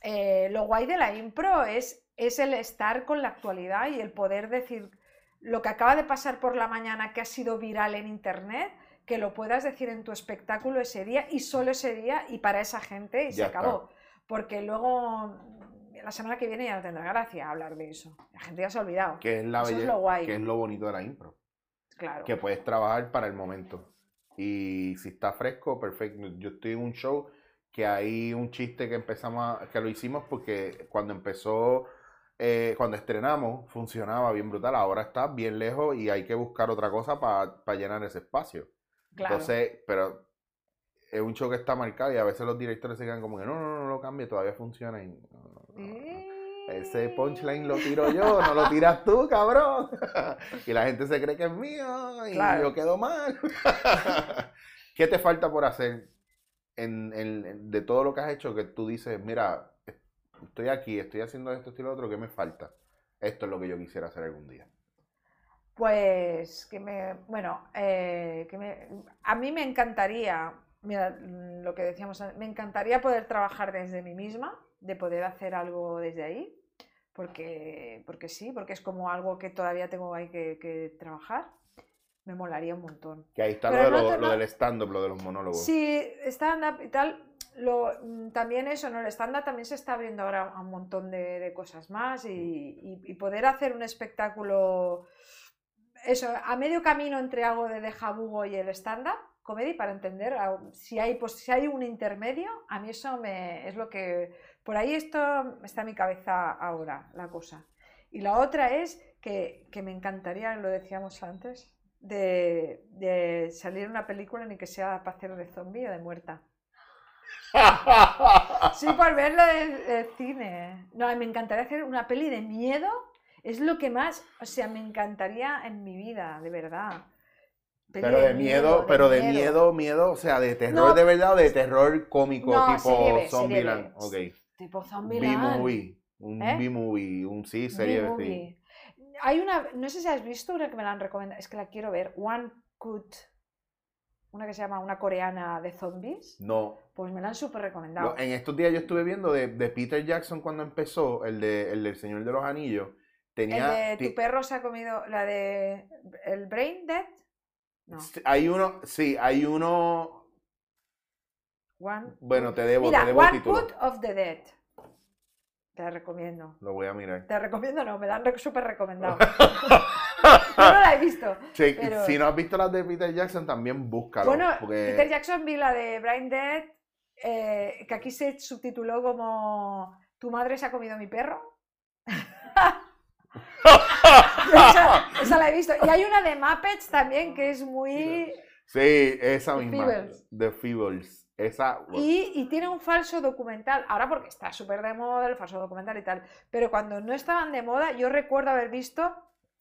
B: eh, lo guay de la impro es, es el estar con la actualidad y el poder decir lo que acaba de pasar por la mañana que ha sido viral en internet, que lo puedas decir en tu espectáculo ese día y solo ese día y para esa gente y se
A: está.
B: acabó. Porque luego la semana que viene ya no tendrá gracia hablar de eso. La gente ya se ha olvidado.
A: Que es la
B: Eso es lo guay.
A: que es lo bonito de la impro.
B: Claro.
A: Que puedes trabajar para el momento. Y si está fresco, perfecto. Yo estoy en un show que hay un chiste que empezamos, a- que lo hicimos porque cuando empezó, eh, cuando estrenamos, funcionaba bien brutal. Ahora está bien lejos y hay que buscar otra cosa para llenar ese espacio.
B: claro.
A: Entonces, pero es un show que está marcado y a veces los directores se quedan como que no, no, no, lo cambie, todavía funciona. Y, no, no, no, no. Ese punchline lo tiro yo, no lo tiras tú, cabrón. y la gente se cree que es mío y
B: Claro.
A: yo quedo mal. ¿Qué te falta por hacer en, en- de todo lo que has hecho que tú dices, mira, estoy aquí, estoy haciendo esto, esto y lo otro, ¿qué me falta? Esto es lo que yo quisiera hacer algún día.
B: Pues que me, bueno, eh, que me, a mí me encantaría, mira, mm, lo que decíamos, me encantaría poder trabajar desde mí misma, de poder hacer algo desde ahí, porque, porque sí, porque es como algo que todavía tengo ahí que, que trabajar. Me molaría un montón.
A: Que ahí está lo, de
B: no
A: lo- del stand-up, lo de los monólogos.
B: Sí, stand-up y tal, lo, mm, también eso, ¿no? El stand-up también se está abriendo ahora a un montón de, de cosas más y, y- y poder hacer un espectáculo, eso, a medio camino entre algo de Deja Bugo y el stand-up comedy para entender si hay, pues, si hay un intermedio, a mí eso me, es lo que, por ahí esto está en mi cabeza ahora, la cosa. Y la otra es que, que me encantaría, lo decíamos antes, de, de salir una película ni que sea para hacer de zombie o de muerta. Sí, por verlo del cine. No, me encantaría hacer una peli de miedo. Es lo que más, o sea, me encantaría en mi vida, de verdad.
A: Pero de miedo, pero de miedo, miedo, o sea, de terror
B: No.
A: de verdad o de terror cómico,
B: No,
A: tipo Zombieland.
B: B.
A: Ok.
B: Tipo Zombieland.
A: B-movie. Un
B: ¿Eh?
A: B-movie, un sí, serie.
B: B-movie. Hay una, no sé si has visto una que me la han recomendado, es que la quiero ver, One Cut, una que se llama una coreana de zombies,
A: No.
B: pues me la han súper recomendado.
A: En estos días yo estuve viendo de, de Peter Jackson cuando empezó, el, de, el del Señor de los Anillos.
B: El
A: Tenía.
B: de
A: ti-
B: tu perro se ha comido, la de el Brain Dead, no,
A: Hay uno, sí, hay uno.
B: One,
A: Bueno, te debo,
B: Mira,
A: te debo
B: One
A: título.
B: Cut of the Dead, te la recomiendo.
A: Lo voy a mirar.
B: Te recomiendo, no, me la han súper recomendado. Yo no la he visto.
A: Sí,
B: Pero-
A: Si no has visto las de Peter Jackson, también búscalo.
B: Bueno,
A: porque...
B: Peter Jackson vi la de Brain Dead, eh, que aquí se subtituló como Tu madre se ha comido mi perro. esa, esa la he visto. Y hay una de Muppets también que es muy...
A: Sí, esa misma. The Feebles. Esa.
B: Y, y tiene un falso documental, ahora porque está súper de moda el falso documental y tal, pero cuando no estaban de moda, yo recuerdo haber visto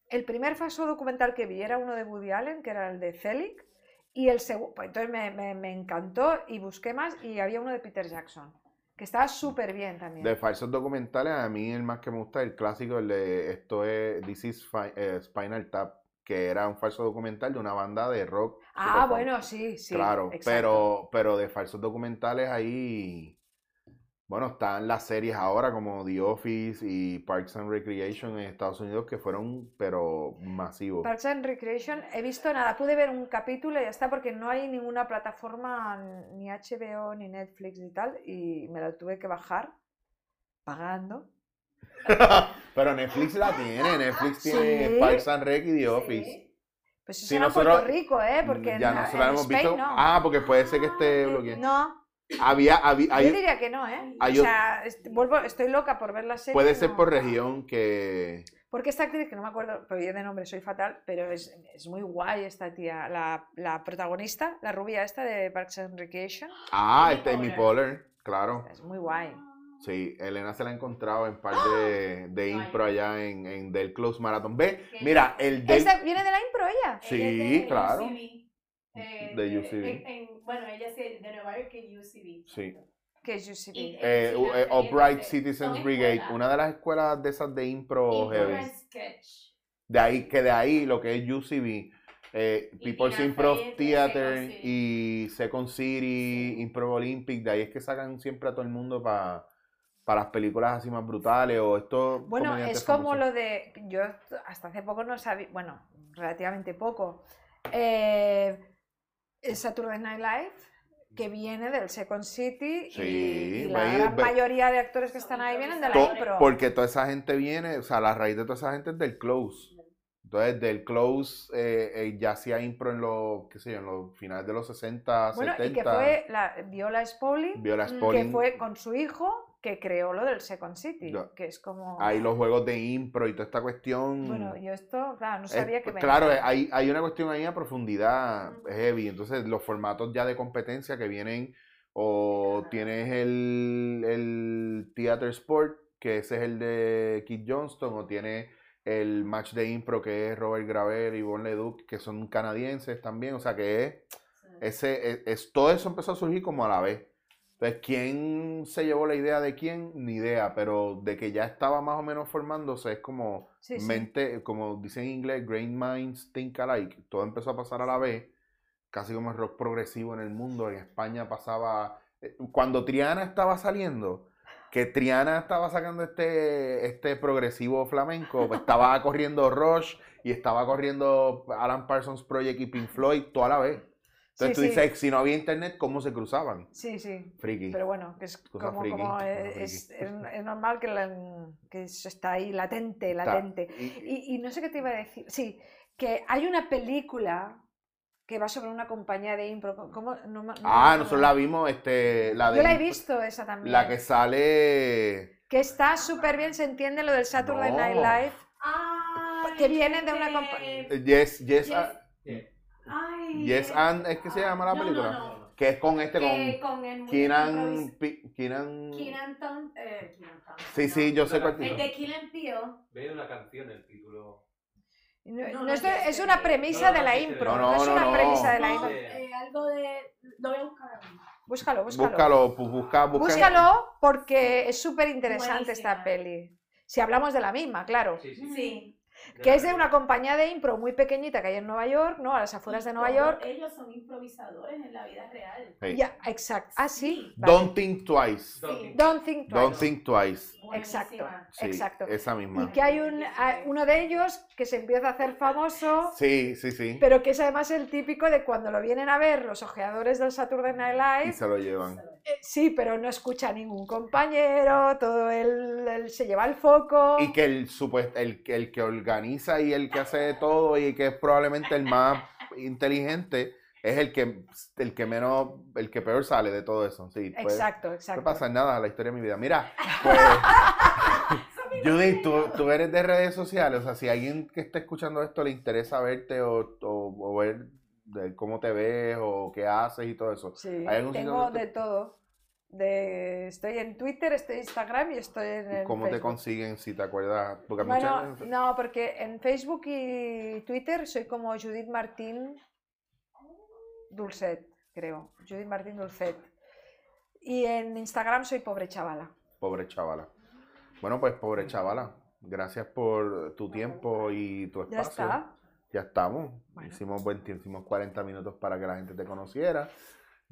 B: el primer falso documental que vi, era uno de Woody Allen, que era el de Celic, Y el segundo, pues entonces me, me- me encantó y busqué más y había uno de Peter Jackson, que estaba súper bien también.
A: De falsos documentales, a mí el más que me gusta es el clásico, el de esto es This is Fi- eh, Spinal Tap, que era un falso documental de una banda de rock.
B: ah, bueno, sí, sí.
A: claro,
B: exacto.
A: pero, pero de falsos documentales ahí, bueno, están las series ahora como The Office y Parks and Recreation en Estados Unidos que fueron, pero masivos.
B: Parks and Recreation, he visto nada, pude ver un capítulo y ya está, porque no hay ninguna plataforma, ni HBO, ni Netflix y tal, y me lo tuve que bajar pagando.
A: pero Netflix la tiene, Netflix tiene
B: Sí.
A: Parks and Rec y The Office.
B: Pues eso
A: Sí,
B: era
A: nosotros-
B: Puerto Rico, ¿eh? Porque
A: ya
B: en,
A: nosotros
B: en
A: hemos
B: Spain
A: visto.
B: no.
A: Ah, porque puede ser que esté bloqueado.
B: No,
A: Había, había, hay-
B: yo diría que no, ¿eh?
A: hay
B: o sea, est- vuelvo, estoy loca por ver la serie.
A: puede ser
B: no.
A: por región que.
B: Porque esta actriz, que no me acuerdo, pero yo de nombre soy fatal, pero es, es muy guay esta tía, la, la protagonista, la rubia esta de Parks and Recreation,
A: Ah,
C: Amy
A: este Amy
C: Poehler.
A: Claro.
B: es muy guay.
A: Sí, Elena se la ha encontrado en par de, de impro allá en, en Del Close Marathon. Ve, mira, el del.
B: ¿Esta viene de la impro ella?
A: Sí,
C: es
A: claro.
C: Eh,
A: De UCB.
C: en- en- bueno, ella es de Nueva York y UCB.
A: Sí.
B: Que es UCB.
C: Y-
A: eh, eh, Upright
C: de-
A: Citizens Brigade, una de las escuelas de esas de impro heavy.
C: sketch.
A: De ahí, que de ahí lo que es UCB, eh, People's Improv Theater
C: Second
A: y Second City,
C: Sí.
A: Improv Olympic, de ahí es que sacan siempre a todo el mundo para las películas así más brutales o estos
B: Bueno, es como
A: famosos.
B: lo de. Yo hasta hace poco no sabía. Bueno, relativamente poco. Eh, el Saturday Night Live, que viene del Second City. y-
A: Sí,
B: y, la
A: ve-
B: gran
A: ve-
B: mayoría de actores que están ahí vienen de la impro.
A: porque toda esa gente viene, o sea, la raíz de toda esa gente es del close. Entonces, del close eh, eh, ya hacía impro en los, qué sé yo, en los finales de los 60,
B: Bueno,
A: 70.
B: y que fue la Viola Spoli,
A: Viola
B: que
A: Spolin.
B: fue con su hijo que creó lo del Second City, que es como...
A: Hay los juegos de impro y toda esta cuestión.
B: Bueno, yo esto, claro, no
A: Es-
B: sabía que venía.
A: claro, hay, hay una cuestión ahí a profundidad heavy. Entonces, los formatos ya de competencia que vienen, o tienes el, el Theater Sport, que ese es el de Kid Johnston, o tienes el match de impro que es Robert Graver y Bon Leduc, que son canadienses también. O sea, que es, ese, es, es- todo eso empezó a surgir como a la vez. Entonces, ¿quién se llevó la idea de quién? Ni idea, pero de que ya estaba más o menos formándose es como
B: Sí, sí.
A: mente, como dicen en inglés, Grain Minds Think Alike. Todo empezó a pasar a la vez, casi como el rock progresivo en el mundo. En España pasaba, eh, cuando Triana estaba saliendo, que Triana estaba sacando este, este progresivo flamenco, pues estaba corriendo Rush y estaba corriendo Alan Parsons Project y Pink Floyd toda la vez. Entonces
B: Sí,
A: tú
B: sí.
A: dices, si no había internet, ¿cómo se cruzaban?
B: Sí, sí.
A: Friki.
B: Pero bueno, que es
A: Cosa
B: como,
A: friki,
B: como, es, es- es normal que, la- que eso está ahí latente, latente.
A: y-
B: Y, no sé qué te iba a decir. Sí, que hay una película que va sobre una compañía de impro. ¿Cómo? No, no
A: ah,
B: acuerdo.
A: nosotros la vimos, este, la de
B: Yo la he visto esa también.
A: la que sale
B: Que está súper bien, se entiende lo del Saturday
A: No.
B: Night Live.
C: Ay,
B: Que viene de una
C: que-
B: compa-
A: eh, Yes, Yes,
C: Yes.
A: ah,
C: Ay,
A: Yes and es que se llama la película.
C: No, no,
A: Que es con este,
C: Que
A: con
C: con el
A: Keenan, Keenan.
C: Keenan Tom- eh, Keenan
A: Sí,
C: no.
A: sí, yo sé cuál
C: El
A: título.
C: de Killen Peel.
D: Veía una canción, el título.
B: No,
C: No,
B: no
C: no,
B: es, es una premisa
D: no,
B: de la impro.
A: no,
B: No,
A: no,
B: es una
A: no,
B: premisa de la
C: No,
B: impro.
C: Eh, algo de. Lo voy a buscar.
B: Búscalo, búscalo.
A: Búscalo, pues busca, busca.
B: Búscalo porque es súper interesante esta peli. Si hablamos de la misma, claro.
D: Sí, sí.
C: Sí.
B: Que es de una compañía de impro muy pequeñita que hay en Nueva York, ¿no? A las afueras de Nueva York.
C: Ellos son improvisadores en la vida real.
A: Hey.
B: Ya, exacto. Ah, sí. vale.
A: Don't think twice.
C: Sí.
B: Don't think twice.
A: Don't think twice.
B: Exacto.
C: Buenísima.
A: Sí,
B: Exacto.
A: esa misma.
B: Y que hay un, uno de ellos que se empieza a hacer famoso,
A: Sí, sí, sí.
B: pero que es además el típico de cuando lo vienen a ver los ojeadores del Saturday Night
A: Y
B: Live.
A: se lo llevan.
B: eh, Sí, pero no escucha a ningún compañero, todo él, él se lleva el foco.
A: Y que el, el, que- el que organiza y el que hace todo y que es probablemente el más inteligente es el que, el que menos, el que peor sale de todo eso. Sí, pues,
B: Exacto,
A: No
B: exacto.
A: pasa nada, la historia de mi vida. Mira, pues, Judith, tú, tú eres de redes sociales, o sea, si a alguien que está escuchando esto le interesa verte o, o- o ver de cómo te ves o qué haces y todo eso.
B: Sí,
A: ¿Hay
B: tengo de todo. De, estoy en Twitter, estoy en Instagram y estoy en, en
A: ¿Cómo te consiguen si te acuerdas? Porque
B: Bueno,
A: muchas-
B: no, porque en Facebook y Twitter soy como Judith Martín Dulcet, creo. Judith Martín Dulcet. Y en Instagram soy pobre chavala.
A: Pobre chavala. Bueno, pues pobre chavala. Gracias por tu tiempo y tu
B: Ya
A: espacio.
B: está.
A: Ya estamos.
B: Bueno.
A: Hicimos buen tiempo, hicimos 40 minutos para que la gente te conociera,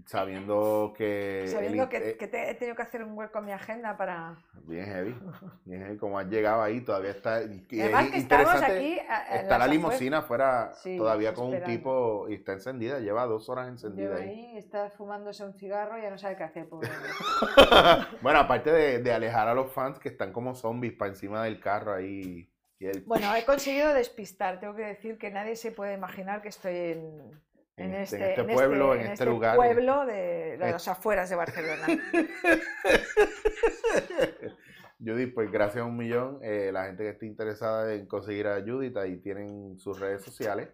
A: sabiendo que...
B: Sabiendo que,
A: eh,
B: que te- he tenido que hacer un hueco en mi agenda para...
A: Bien heavy, bien heavy. Como has llegado ahí, todavía está... y es
B: Además que estamos aquí... en
A: Está la limusina afuera
B: Sí,
A: todavía con un tipo y está encendida, lleva dos horas encendida ahí.
B: ahí, está fumándose un cigarro y ya no sabe qué hacer, pobre.
A: bueno, aparte de, de alejar a los fans que están como zombies para encima del carro ahí. Y
B: Bueno, he conseguido despistar. Tengo que decir que nadie se puede imaginar que estoy en,
A: En
B: en
A: este-
B: este,
A: en este pueblo, en este lugar.
B: pueblo de, de las afueras de Barcelona.
A: Judith, pues gracias a un millón. Eh, la gente que esté interesada en conseguir a Judith, ahí tienen sus redes sociales.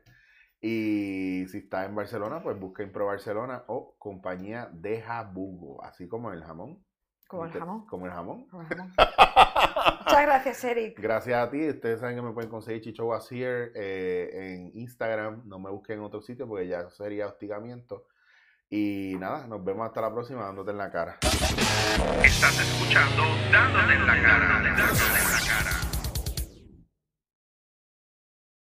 A: Y si está en Barcelona, pues busquen Pro Barcelona o compañía de Jabugo, así como el jamón.
B: Como el jamón.
A: Como el jamón.
B: como el jamón. Muchas gracias, Eric.
A: Gracias a ti. Ustedes saben que me pueden conseguir Chicho Wasier eh, en Instagram. No me busquen en otro sitio porque ya sería hostigamiento. Y nada, nos vemos hasta la próxima dándote en la cara.
E: Estás escuchando Dándote en la cara. Dándote en la cara.